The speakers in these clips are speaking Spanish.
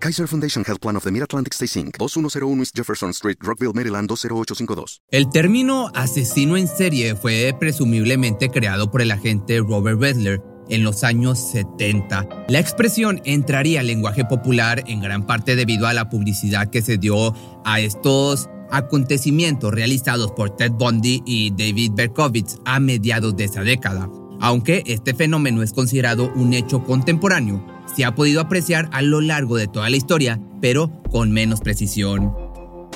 Kaiser Foundation Health Plan of the Mid-Atlantic Stay Inc., 2101 East Jefferson Street, Rockville, Maryland 20852. El término asesino en serie fue presumiblemente creado por el agente Robert Redler en los años 70. La expresión entraría al lenguaje popular en gran parte debido a la publicidad que se dio a estos acontecimientos realizados por Ted Bundy y David Berkowitz a mediados de esa década. Aunque este fenómeno es considerado un hecho contemporáneo, se ha podido apreciar a lo largo de toda la historia, pero con menos precisión.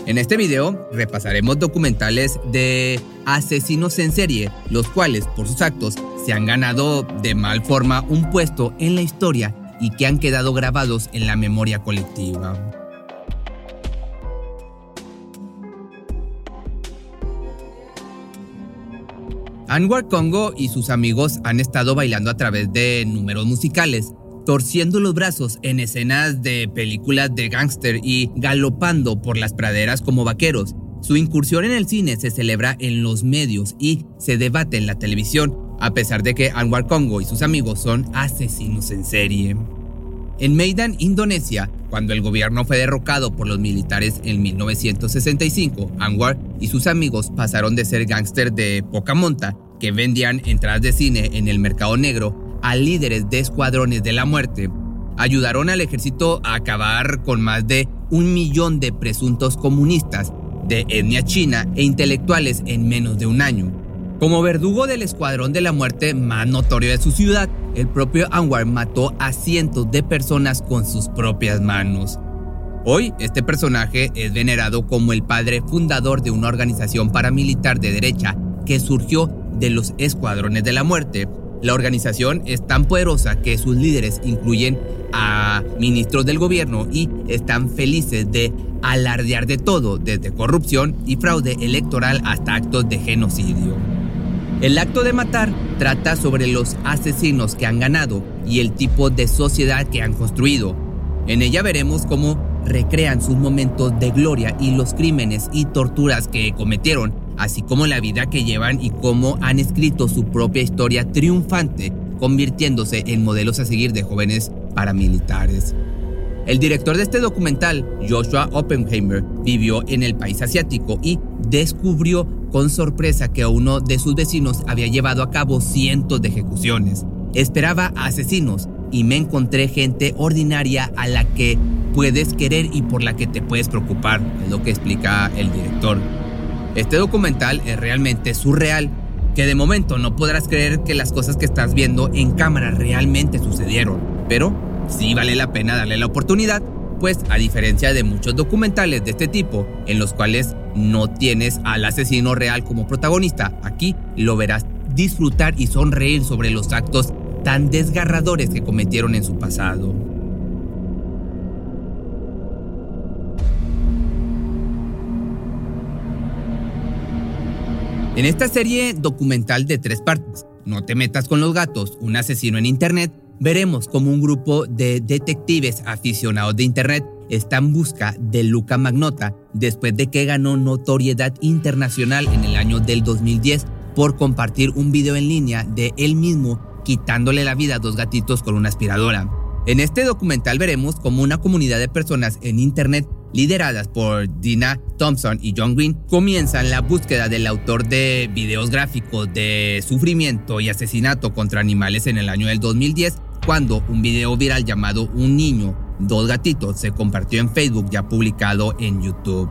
En este video repasaremos documentales de asesinos en serie, los cuales por sus actos se han ganado de mal forma un puesto en la historia y que han quedado grabados en la memoria colectiva. Anwar Congo y sus amigos han estado bailando a través de números musicales, torciendo los brazos en escenas de películas de gángster y galopando por las praderas como vaqueros. Su incursión en el cine se celebra en los medios y se debate en la televisión, a pesar de que Anwar Congo y sus amigos son asesinos en serie. En Maidan, Indonesia, cuando el gobierno fue derrocado por los militares en 1965, Anwar y sus amigos pasaron de ser gángster de poca monta que vendían entradas de cine en el mercado negro a líderes de escuadrones de la muerte. Ayudaron al ejército a acabar con más de un millón de presuntos comunistas de etnia china e intelectuales en menos de un año. Como verdugo del escuadrón de la muerte más notorio de su ciudad, el propio Anwar mató a cientos de personas con sus propias manos. Hoy, este personaje es venerado como el padre fundador de una organización paramilitar de derecha que surgió de los escuadrones de la muerte. La organización es tan poderosa que sus líderes incluyen a ministros del gobierno y están felices de alardear de todo, desde corrupción y fraude electoral hasta actos de genocidio. El acto de matar trata sobre los asesinos que han ganado y el tipo de sociedad que han construido. En ella veremos cómo recrean sus momentos de gloria y los crímenes y torturas que cometieron, así como la vida que llevan y cómo han escrito su propia historia triunfante, convirtiéndose en modelos a seguir de jóvenes paramilitares. El director de este documental, Joshua Oppenheimer, vivió en el país asiático y descubrió con sorpresa que uno de sus vecinos había llevado a cabo cientos de ejecuciones. Esperaba a asesinos y me encontré gente ordinaria a la que puedes querer y por la que te puedes preocupar, es lo que explica el director. Este documental es realmente surreal, que de momento no podrás creer que las cosas que estás viendo en cámara realmente sucedieron, pero sí vale la pena darle la oportunidad pues a diferencia de muchos documentales de este tipo, en los cuales no tienes al asesino real como protagonista, aquí lo verás disfrutar y sonreír sobre los actos tan desgarradores que cometieron en su pasado. En esta serie documental de tres partes, No te metas con los gatos, un asesino en Internet, veremos como un grupo de detectives aficionados de Internet está en busca de Luca Magnota después de que ganó notoriedad internacional en el año del 2010 por compartir un video en línea de él mismo quitándole la vida a dos gatitos con una aspiradora. En este documental veremos cómo una comunidad de personas en Internet lideradas por Dina Thompson y John Green, comienzan la búsqueda del autor de videos gráficos de sufrimiento y asesinato contra animales en el año del 2010 cuando un video viral llamado Un niño, dos gatitos se compartió en Facebook ya publicado en YouTube.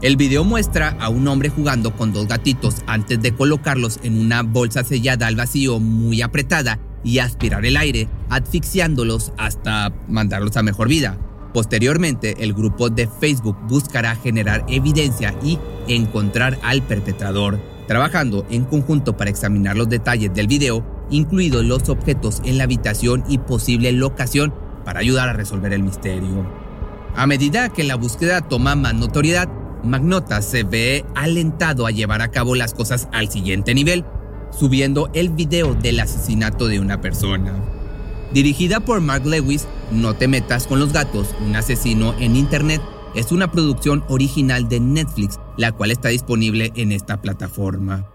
El video muestra a un hombre jugando con dos gatitos antes de colocarlos en una bolsa sellada al vacío muy apretada y aspirar el aire, asfixiándolos hasta mandarlos a mejor vida. Posteriormente, el grupo de Facebook buscará generar evidencia y encontrar al perpetrador, trabajando en conjunto para examinar los detalles del video incluidos los objetos en la habitación y posible locación para ayudar a resolver el misterio. A medida que la búsqueda toma más notoriedad, Magnota se ve alentado a llevar a cabo las cosas al siguiente nivel, subiendo el video del asesinato de una persona. Dirigida por Mark Lewis, No te metas con los gatos, un asesino en Internet, es una producción original de Netflix, la cual está disponible en esta plataforma.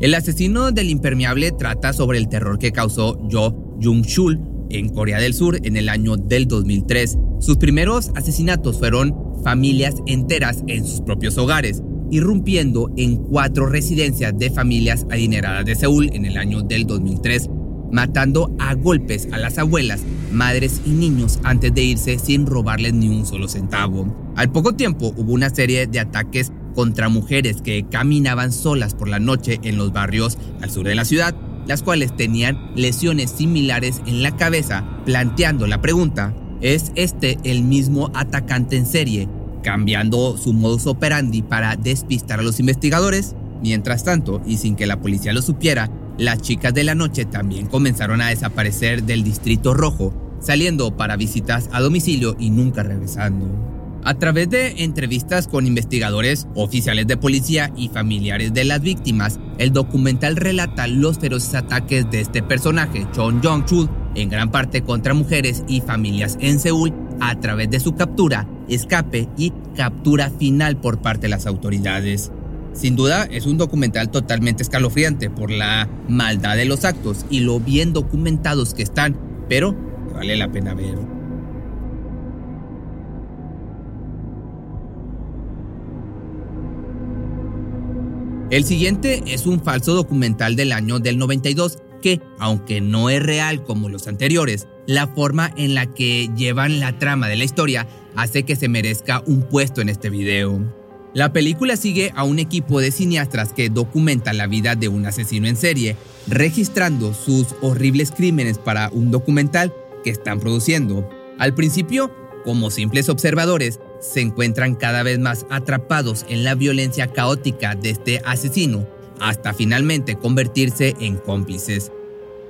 El asesino del impermeable trata sobre el terror que causó Jo Jung-chul en Corea del Sur en el año del 2003. Sus primeros asesinatos fueron familias enteras en sus propios hogares, irrumpiendo en cuatro residencias de familias adineradas de Seúl en el año del 2003, matando a golpes a las abuelas, madres y niños antes de irse sin robarles ni un solo centavo. Al poco tiempo hubo una serie de ataques contra mujeres que caminaban solas por la noche en los barrios al sur de la ciudad, las cuales tenían lesiones similares en la cabeza, planteando la pregunta, ¿es este el mismo atacante en serie, cambiando su modus operandi para despistar a los investigadores? Mientras tanto, y sin que la policía lo supiera, las chicas de la noche también comenzaron a desaparecer del Distrito Rojo, saliendo para visitas a domicilio y nunca regresando. A través de entrevistas con investigadores, oficiales de policía y familiares de las víctimas, el documental relata los feroces ataques de este personaje, Chon Jong-chul, en gran parte contra mujeres y familias en Seúl, a través de su captura, escape y captura final por parte de las autoridades. Sin duda es un documental totalmente escalofriante por la maldad de los actos y lo bien documentados que están, pero vale la pena ver. El siguiente es un falso documental del año del 92 que, aunque no es real como los anteriores, la forma en la que llevan la trama de la historia hace que se merezca un puesto en este video. La película sigue a un equipo de cineastas que documenta la vida de un asesino en serie, registrando sus horribles crímenes para un documental que están produciendo. Al principio, como simples observadores, se encuentran cada vez más atrapados en la violencia caótica de este asesino, hasta finalmente convertirse en cómplices.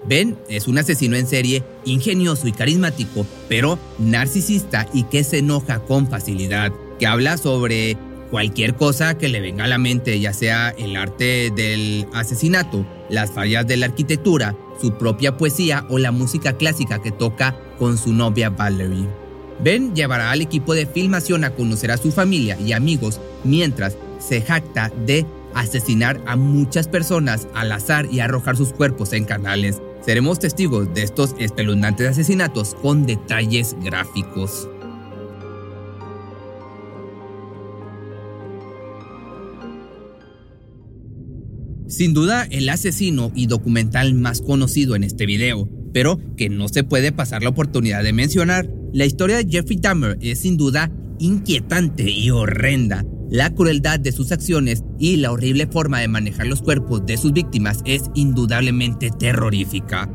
Ben es un asesino en serie ingenioso y carismático, pero narcisista y que se enoja con facilidad, que habla sobre cualquier cosa que le venga a la mente, ya sea el arte del asesinato, las fallas de la arquitectura, su propia poesía o la música clásica que toca con su novia Valerie. Ben llevará al equipo de filmación a conocer a su familia y amigos mientras se jacta de asesinar a muchas personas al azar y arrojar sus cuerpos en canales. Seremos testigos de estos espeluznantes asesinatos con detalles gráficos. Sin duda, el asesino y documental más conocido en este video, pero que no se puede pasar la oportunidad de mencionar, la historia de Jeffrey Dahmer es sin duda inquietante y horrenda. La crueldad de sus acciones y la horrible forma de manejar los cuerpos de sus víctimas es indudablemente terrorífica.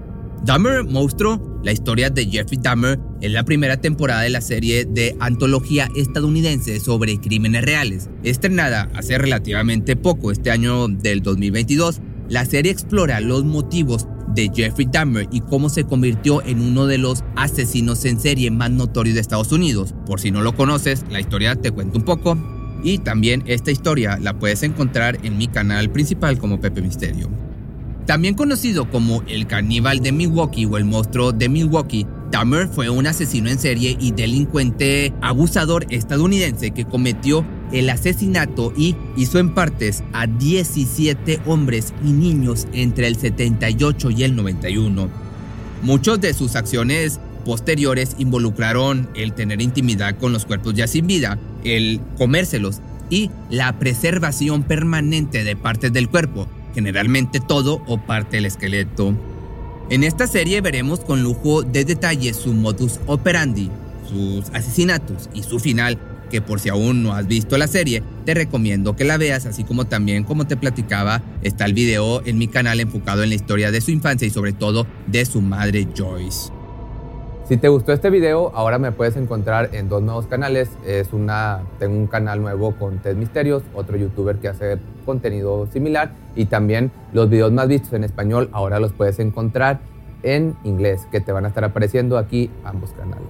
Dahmer Monstruo, la historia de Jeffrey Dahmer, es la primera temporada de la serie de antología estadounidense sobre crímenes reales. Estrenada hace relativamente poco, este año del 2022, la serie explora los motivos de Jeffrey Dahmer y cómo se convirtió en uno de los asesinos en serie más notorios de Estados Unidos. Por si no lo conoces, la historia te cuento un poco. Y también esta historia la puedes encontrar en mi canal principal como Pepe Misterio. También conocido como el caníbal de Milwaukee o el monstruo de Milwaukee, Dahmer fue un asesino en serie y delincuente abusador estadounidense que cometió el asesinato y hizo en partes a 17 hombres y niños entre el 78 y el 91. Muchos de sus acciones posteriores involucraron el tener intimidad con los cuerpos ya sin vida, el comérselos y la preservación permanente de partes del cuerpo, generalmente todo o parte del esqueleto. En esta serie veremos con lujo de detalle su modus operandi, sus asesinatos y su final, que por si aún no has visto la serie, te recomiendo que la veas, así como también, como te platicaba, está el video en mi canal enfocado en la historia de su infancia y sobre todo de su madre Joyce. Si te gustó este video, ahora me puedes encontrar en dos nuevos canales. Es una, tengo un canal nuevo con Ted Misterios, otro youtuber que hace contenido similar y también los videos más vistos en español ahora los puedes encontrar en inglés, que te van a estar apareciendo aquí ambos canales.